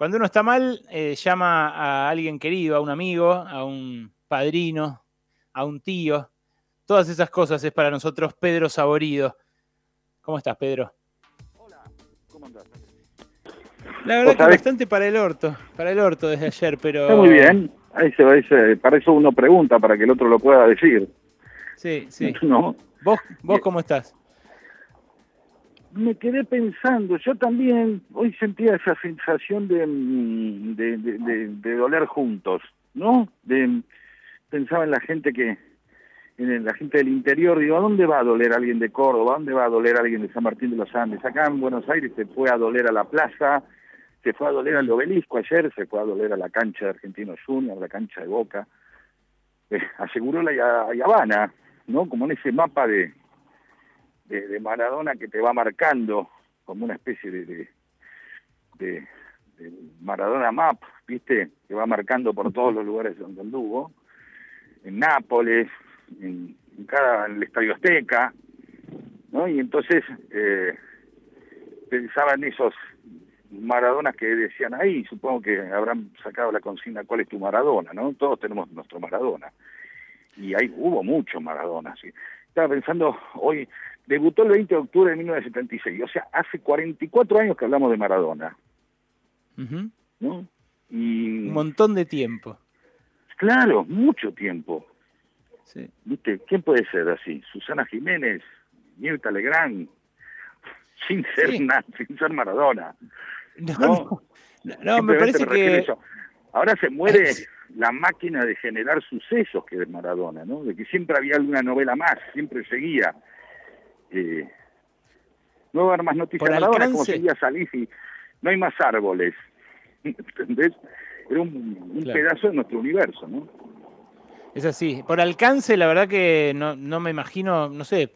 Cuando uno está mal, eh, llama a alguien querido, a un amigo, a un padrino, a un tío. Todas esas cosas es para nosotros Pedro Saborido. ¿Cómo estás, Pedro? Hola, ¿cómo andás? La verdad que bastante para el orto, para el orto desde ayer, pero... Está muy bien, ahí se, para eso uno pregunta, para que el otro lo pueda decir. Sí, sí. ¿Vos, vos cómo estás? Me quedé pensando, yo también hoy sentía esa sensación de, mm, de, de, doler juntos, ¿no? De, pensaba en la gente que, en la gente del interior, digo, ¿a dónde va a doler alguien de Córdoba? ¿A dónde va a doler alguien de San Martín de los Andes? Acá en Buenos Aires se fue a doler a la plaza, se fue a doler al obelisco ayer, se fue a doler a la cancha de Argentinos Juniors, a la cancha de Boca. Eh, aseguró la Habana, ¿no? Como en ese mapa de, de, Maradona que te va marcando como una especie de, de, Maradona Map, ¿viste? Que va marcando por todos los lugares donde anduvo, en Nápoles, en, cada en el Estadio Azteca, ¿no? Y entonces eh, pensaba en esos Maradonas que decían ahí, supongo que habrán sacado la consigna ¿cuál es tu Maradona? ¿no? Todos tenemos nuestro Maradona. Y ahí hubo mucho Maradona, sí. Estaba pensando hoy, Debutó el 20 de octubre de 1976, o sea, hace 44 años que hablamos de Maradona. ¿no? y... Un montón de tiempo. Claro, mucho tiempo. Sí. ¿Viste? ¿Quién puede ser así? Susana Jiménez, Mirta Legrand, sin ser, sin ser Maradona. No, no, me parece que... Ahora se muere la máquina de generar sucesos que es Maradona, ¿no? De que siempre había alguna novela más, siempre seguía eh, no haber más noticias. Maradona como seguía salir y no hay más árboles. ¿Entendés? Era un, pedazo de nuestro universo, ¿no? Es así. Por alcance, la verdad que no, no me imagino, no sé,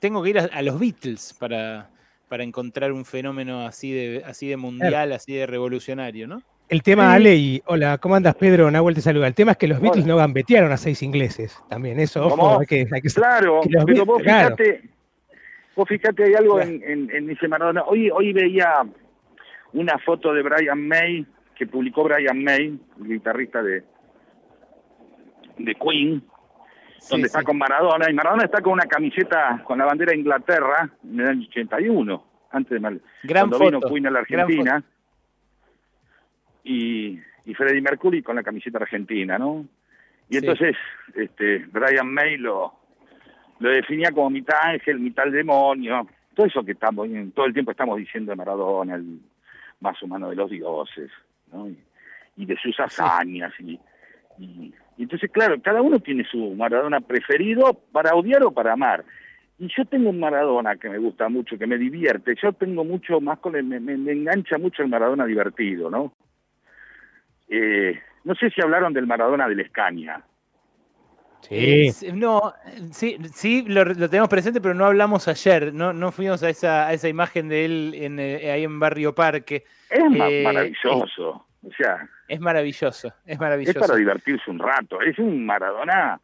tengo que ir a, los Beatles para, para encontrar un fenómeno así de, así de mundial, así de revolucionario, ¿no? El tema, Ale, y hola, ¿cómo andas, Pedro? Nahuel te saluda. El tema es que los Beatles no gambetearon a seis ingleses. También, eso, ojo, hay que, Claro, pero vos fíjate, Vos fíjate, hay algo en, en, en Maradona. Hoy, hoy veía una foto de Brian May, que publicó Brian May, el guitarrista de, de Queen, donde está con Maradona, y Maradona está con una camiseta con la bandera de Inglaterra en el año 81, antes de mal, Gran cuando vino Queen a la Argentina, y, y Freddie Mercury con la camiseta argentina, ¿no? Y entonces este Brian May lo, lo definía como mitad ángel, mitad demonio, todo eso que estamos, todo el tiempo estamos diciendo de Maradona, el más humano de los dioses, ¿no? y, de sus hazañas, y, y, entonces, claro, cada uno tiene su Maradona preferido para odiar o para amar. Y yo tengo un Maradona que me gusta mucho, que me divierte. Yo tengo mucho más con el, me, me, engancha mucho el Maradona divertido, ¿no? Eh, no sé si hablaron del Maradona de la Escaña. Sí. no, sí, sí lo, tenemos presente, pero no hablamos ayer, no, no fuimos a esa, a esa imagen de él en, eh, ahí en Barrio Parque. Es eh, maravilloso, o sea. Es maravilloso, es maravilloso. Es para divertirse un rato, es un Maradona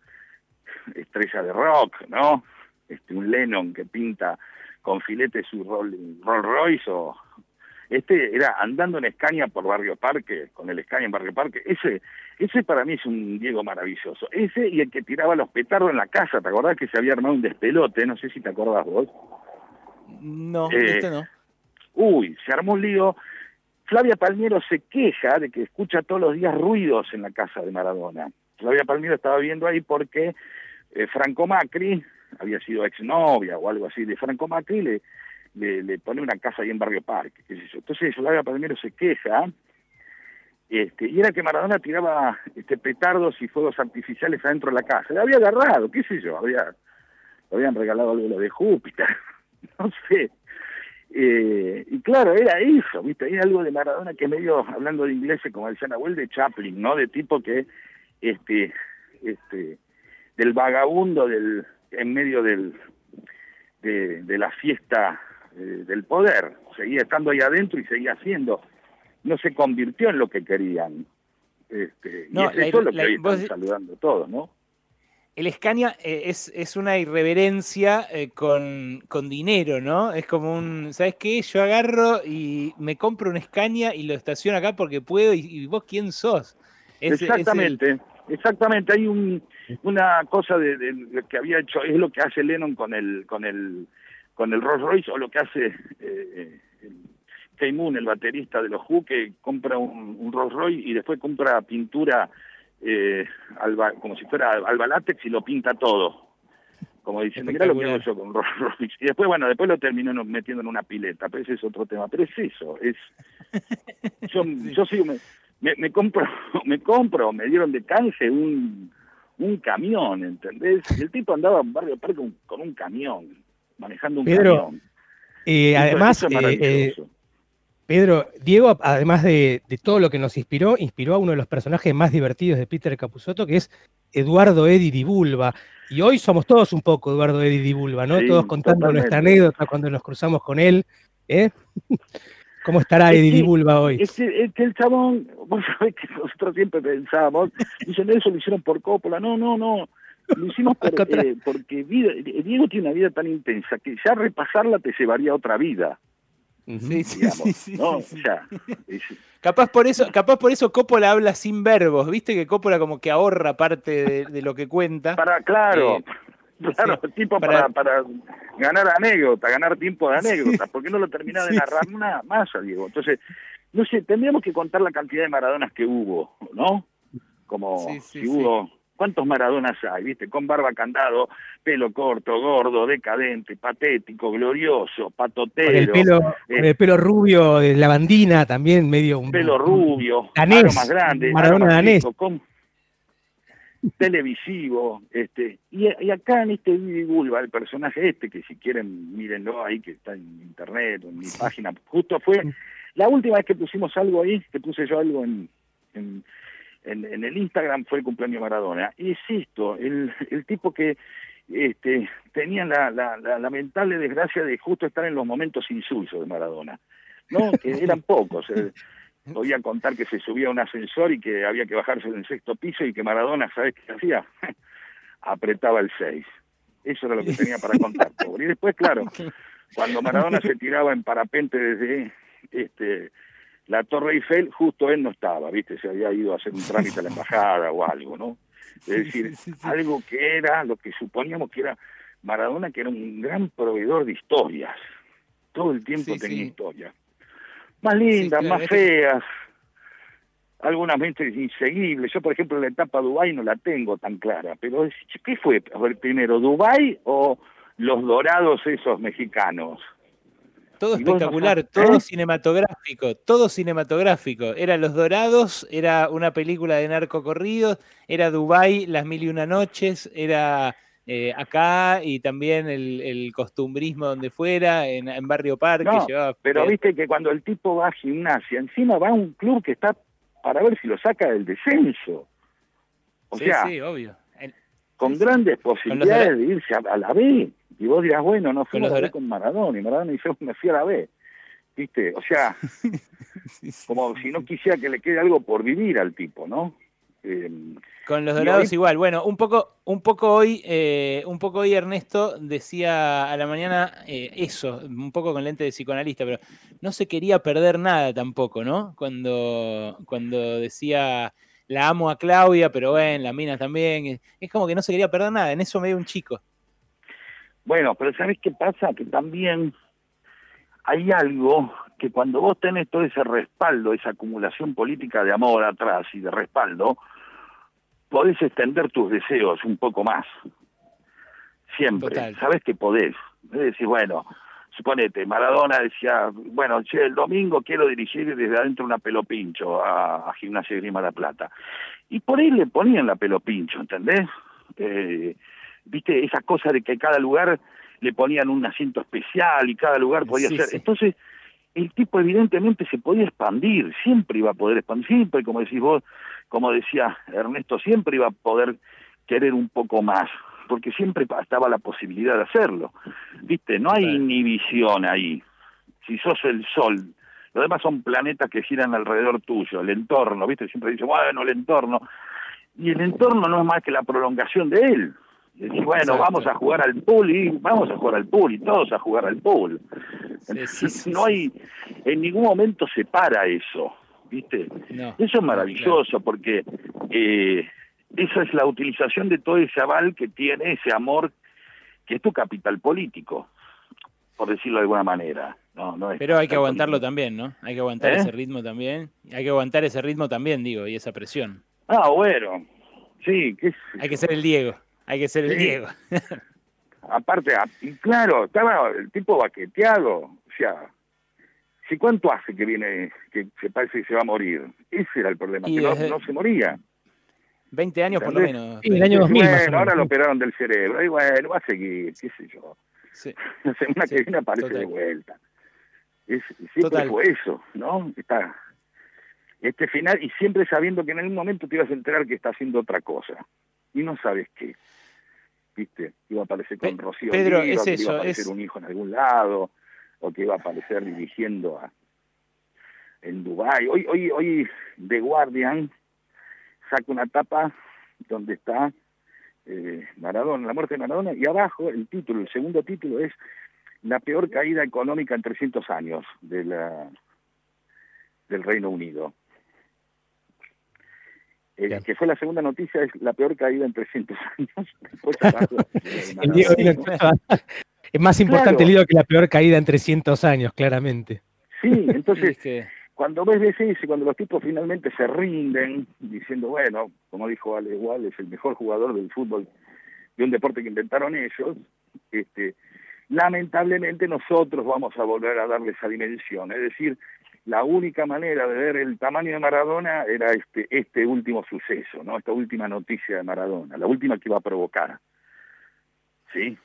estrella de rock, ¿no? Este, un Lennon que pinta con filete su Rolls Royce o este era andando en Escaña por Barrio Parque, con el Escaña en Barrio Parque. Ese, ese para mí es un Diego maravilloso. Ese y el que tiraba los petardos en la casa. ¿Te acordás que se había armado un despelote? No sé si te acordás vos. No, eh, este no. Uy, se armó un lío. Flavia Palmiero se queja de que escucha todos los días ruidos en la casa de Maradona. Flavia Palmiero estaba viendo ahí porque eh, Franco Macri, había sido exnovia o algo así de Franco Macri, le, le, pone una casa ahí en Barrio Parque, qué sé yo. Entonces Flavia Palmero se queja, este, y era que Maradona tiraba este, petardos y fuegos artificiales adentro de la casa. Le había agarrado, qué sé yo, había, le habían regalado algo de Júpiter, no sé. Eh, y claro, era eso, ¿viste? Hay algo de Maradona que medio, hablando de inglés, como decía Nahuel, de Chaplin, ¿no? De tipo que, este, este, del vagabundo del, en medio del, de, de la fiesta eh, del poder. Seguía estando ahí adentro y seguía haciendo. No se convirtió en lo que querían. Este, y es eso lo que hoy están saludando todos, ¿no? el Scania eh, es, es, una irreverencia eh, con, con, dinero, ¿no? Es como un, ¿sabes qué? Yo agarro y me compro un Scania y lo estaciono acá porque puedo y, vos quién sos. exactamente, exactamente. Hay un, una cosa de, de, que había hecho, es lo que hace Lennon con el, con el, con el Rolls Royce o lo que hace eh, Kay Moon, el baterista de los Who, que compra un, un Rolls Royce y después compra pintura eh, como si fuera alba látex y lo pinta todo. Como diciendo, mira lo que hago yo con Rolls Royce. Y después, bueno, después lo terminó metiendo en una pileta, pero ese es otro tema. Pero es eso, es... Yo, yo sigo, me, me, compro, me compro, me dieron de canje un, un camión, ¿entendés? Y el tipo andaba en Barrio Parque con, con un camión, manejando un camión. Y además, eh, Pedro, Diego, además de, todo lo que nos inspiró, inspiró a uno de los personajes más divertidos de Peter Capusotto, que es Eduardo Eddy Di Bulba. Y hoy somos todos un poco Eduardo Eddy Di Bulba, ¿no? todos contando nuestra anécdota cuando nos cruzamos con él. ¿eh? ¿Cómo estará Eddie Di Bulba hoy? Es que, el chabón, vos sabés que nosotros siempre pensábamos, dicen, eso lo hicieron por Coppola. No, no, no. Lo hicimos porque, porque Diego tiene una vida tan intensa que ya repasarla te llevaría a otra vida. Sí, sí, sí, capaz por eso, capaz por eso Coppola habla sin verbos, viste que Coppola como que ahorra parte de, lo que cuenta. Para, claro, eh, claro, tipo para, para, ganar anécdota, ganar tiempo de anécdota, ¿por qué no lo termina de narrar una más, Diego? Entonces, no sé, tendríamos que contar la cantidad de Maradonas que hubo, ¿no? Como si hubo ¿Cuántos Maradonas hay, viste? Con barba candado, pelo corto, gordo, decadente, patético, glorioso, patotero. Con el pelo, eh, el pelo rubio, de lavandina también, medio... Un, pelo rubio, danés, más grande. Maradona danés. televisivo, este, y, acá en este Bulba, el personaje este, que si quieren mírenlo ahí, que está en internet, en mi página, justo fue la última vez que pusimos algo ahí, que puse yo algo en en, el Instagram fue el cumpleaños Maradona. Y es esto, el, el tipo que este, tenía la, la, lamentable desgracia de justo estar en los momentos insulsos de Maradona, ¿no? Que eran pocos. Eh, podía contar que se subía a un ascensor y que había que bajarse del sexto piso y que Maradona, ¿sabes qué hacía? Apretaba el 6. Eso era lo que tenía para contar, Y después, claro, cuando Maradona se tiraba en parapente desde este la Torre Eiffel, justo él no estaba, ¿viste? Se había ido a hacer un trámite a la embajada o algo, ¿no? Es decir, algo que era lo que suponíamos que era Maradona, que era un gran proveedor de historias. Todo el tiempo tenía historias. Más lindas, más feas, algunas veces inseguibles. Yo, por ejemplo, la etapa Dubái no la tengo tan clara, pero ¿qué fue? A ver, primero, ¿Dubái o los dorados esos mexicanos? Todo espectacular, todo ¿eh? cinematográfico, todo cinematográfico. Era Los Dorados, era una película de narco corridos, era Dubai, Las Mil y Una Noches, era eh, acá y también el, costumbrismo donde fuera, en, Barrio Parque. pero viste que cuando el tipo va a gimnasia, encima va a un club que está para ver si lo saca del descenso. O sí, sea, sí, obvio. con grandes posibilidades de irse a la B. Y vos dirás, bueno, no fuimos a ver con Maradona, y Maradona dice, me fui a la B. ¿Viste? O sea, como si no quisiera que le quede algo por vivir al tipo, ¿no? Em, con los dorados igual. Bueno, un poco, un poco hoy, eh, un poco hoy Ernesto decía a la mañana eh, eso, un poco con lente de psicoanalista, pero no se quería perder nada tampoco, ¿no? Cuando, cuando decía la amo a Claudia, pero bueno, la mina también. Es como que no se quería perder nada, en eso me dio un chico. Bueno, pero ¿sabes qué pasa? Que también hay algo que cuando vos tenés todo ese respaldo, esa acumulación política de amor atrás y de respaldo, podés extender tus deseos un poco más. Siempre. Sabes que podés. Es decir, bueno, suponete, Maradona decía, bueno, che, el domingo quiero dirigir desde adentro una pelopincho a, a Gimnasia de Grima La Plata. Y por ahí le ponían la pelopincho, ¿entendés? Eh, viste, esa cosa de que cada lugar le ponían un asiento especial y cada lugar podía ser. Entonces, el tipo evidentemente se podía expandir, siempre iba a poder expandir, siempre, como decís vos, como decía Ernesto, siempre iba a poder querer un poco más, porque siempre estaba la posibilidad de hacerlo. Viste, no hay inhibición ahí. Si sos el sol, los demás son planetas que giran alrededor tuyo, el entorno, viste, siempre dice, bueno, el entorno. Y el entorno no es más que la prolongación de él Bueno, vamos a jugar al pool y vamos a jugar al pool y todos a jugar al pool. no hay, en ningún momento se para eso, ¿viste? eso es maravilloso porque eh, esa es la utilización de todo ese aval que tiene, ese amor, que es tu capital político, por decirlo de alguna manera. No, no Pero hay que aguantarlo también, ¿no? Hay que aguantar ¿Eh? ese ritmo también. Hay que aguantar ese ritmo también, digo, y esa presión. Ah, bueno. Sí, que Hay que ser el Diego. Hay que ser el Diego. Aparte, ah, y claro, estaba el tipo baqueteado. O sea, si cuánto hace que viene, que se parece que se va a morir. Ese era el problema, que no, se moría. 20 años por lo menos. Sí, el año 2000. Bueno, ahora lo operaron del cerebro. Y bueno, va a seguir, qué sé yo. Sí. La semana que viene aparece de vuelta. Es, siempre fue eso, ¿no? Está este final y siempre sabiendo que en algún momento te ibas a enterar que está haciendo otra cosa y no sabes qué. ¿Viste? Iba a aparecer con Rocío Pedro, es que eso, iba a aparecer un hijo en algún lado o que iba a aparecer dirigiendo a en Dubai. Hoy hoy hoy The Guardian saca una tapa donde está eh, Maradona, la muerte de Maradona y abajo el título, el segundo título es la peor caída económica en 300 años de la del Reino Unido. Eh, que fue la segunda noticia, es la peor caída en 300 años. es más importante el libro que la peor caída en 300 años, claramente. Sí, entonces, cuando ves veces y cuando los tipos finalmente se rinden, diciendo, bueno, como dijo Ale igual, es el mejor jugador del fútbol, de un deporte que inventaron ellos, este, lamentablemente nosotros vamos a volver a darle esa dimensión. Es decir, la única manera de ver el tamaño de Maradona era este, este último suceso, ¿no? Esta última noticia de Maradona, la última que iba a provocar. ¿Sí?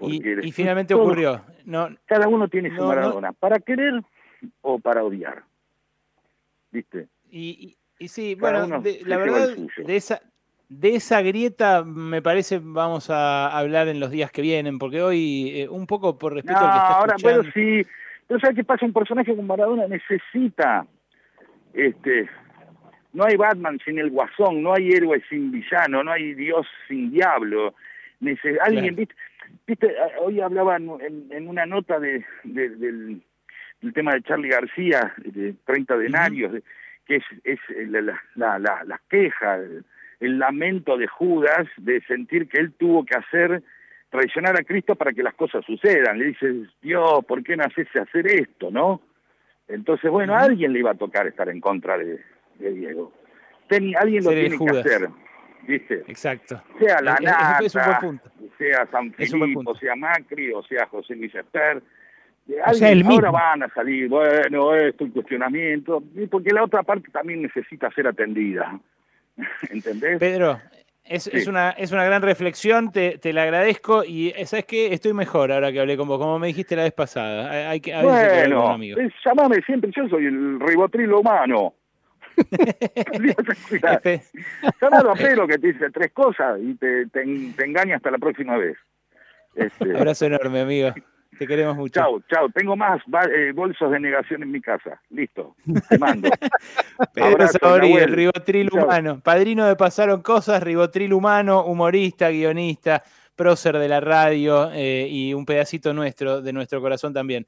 y, finalmente ocurrió. No, cada uno tiene su Maradona, para querer o para odiar. ¿Viste? Y, y, sí, bueno, la verdad, de esa, de esa grieta me parece vamos a hablar en los días que vienen, porque hoy, eh, un poco por respeto al que está ahora, pero sí, pero ¿sabes qué pasa? Un personaje como Maradona necesita, este, no hay Batman sin el guasón, no hay héroe sin villano, no hay Dios sin diablo. alguien, ¿viste? Hoy hablaba en, una nota de, del, tema de Charlie García, de 30 denarios, que es, es la, la, la, la queja, el lamento de Judas de sentir que él tuvo que hacer traicionar a Cristo para que las cosas sucedan. Le dices, Dios, ¿por qué no haces hacer esto, no? Entonces, bueno, a alguien le iba a tocar estar en contra de, Diego. alguien lo tiene que hacer, ¿viste? Exacto. Sea la Nata, sea San Filipe, sea Macri, o sea José Luis Esper. O sea, el ahora van a salir, bueno, esto, el cuestionamiento, porque la otra parte también necesita ser atendida. ¿Entendés? Pedro, es, es, una, es una gran reflexión, te, te la agradezco y eh, sabes que estoy mejor ahora que hablé con vos, como me dijiste la vez pasada. Hay, que, bueno, amigo. llamame siempre, yo soy el ribotrilo humano. Llamalo a Pedro que te dice tres cosas y te, te, engaña hasta la próxima vez. Este... Abrazo enorme, amigo. Te queremos mucho. Chao, chao. Tengo más eh, bolsos de negación en mi casa. Listo. Te mando. Pedro Sabori, el ribotril humano. Padrino de Pasaron Cosas, ribotril humano, humorista, guionista, prócer de la radio eh, y un pedacito nuestro, de nuestro corazón también.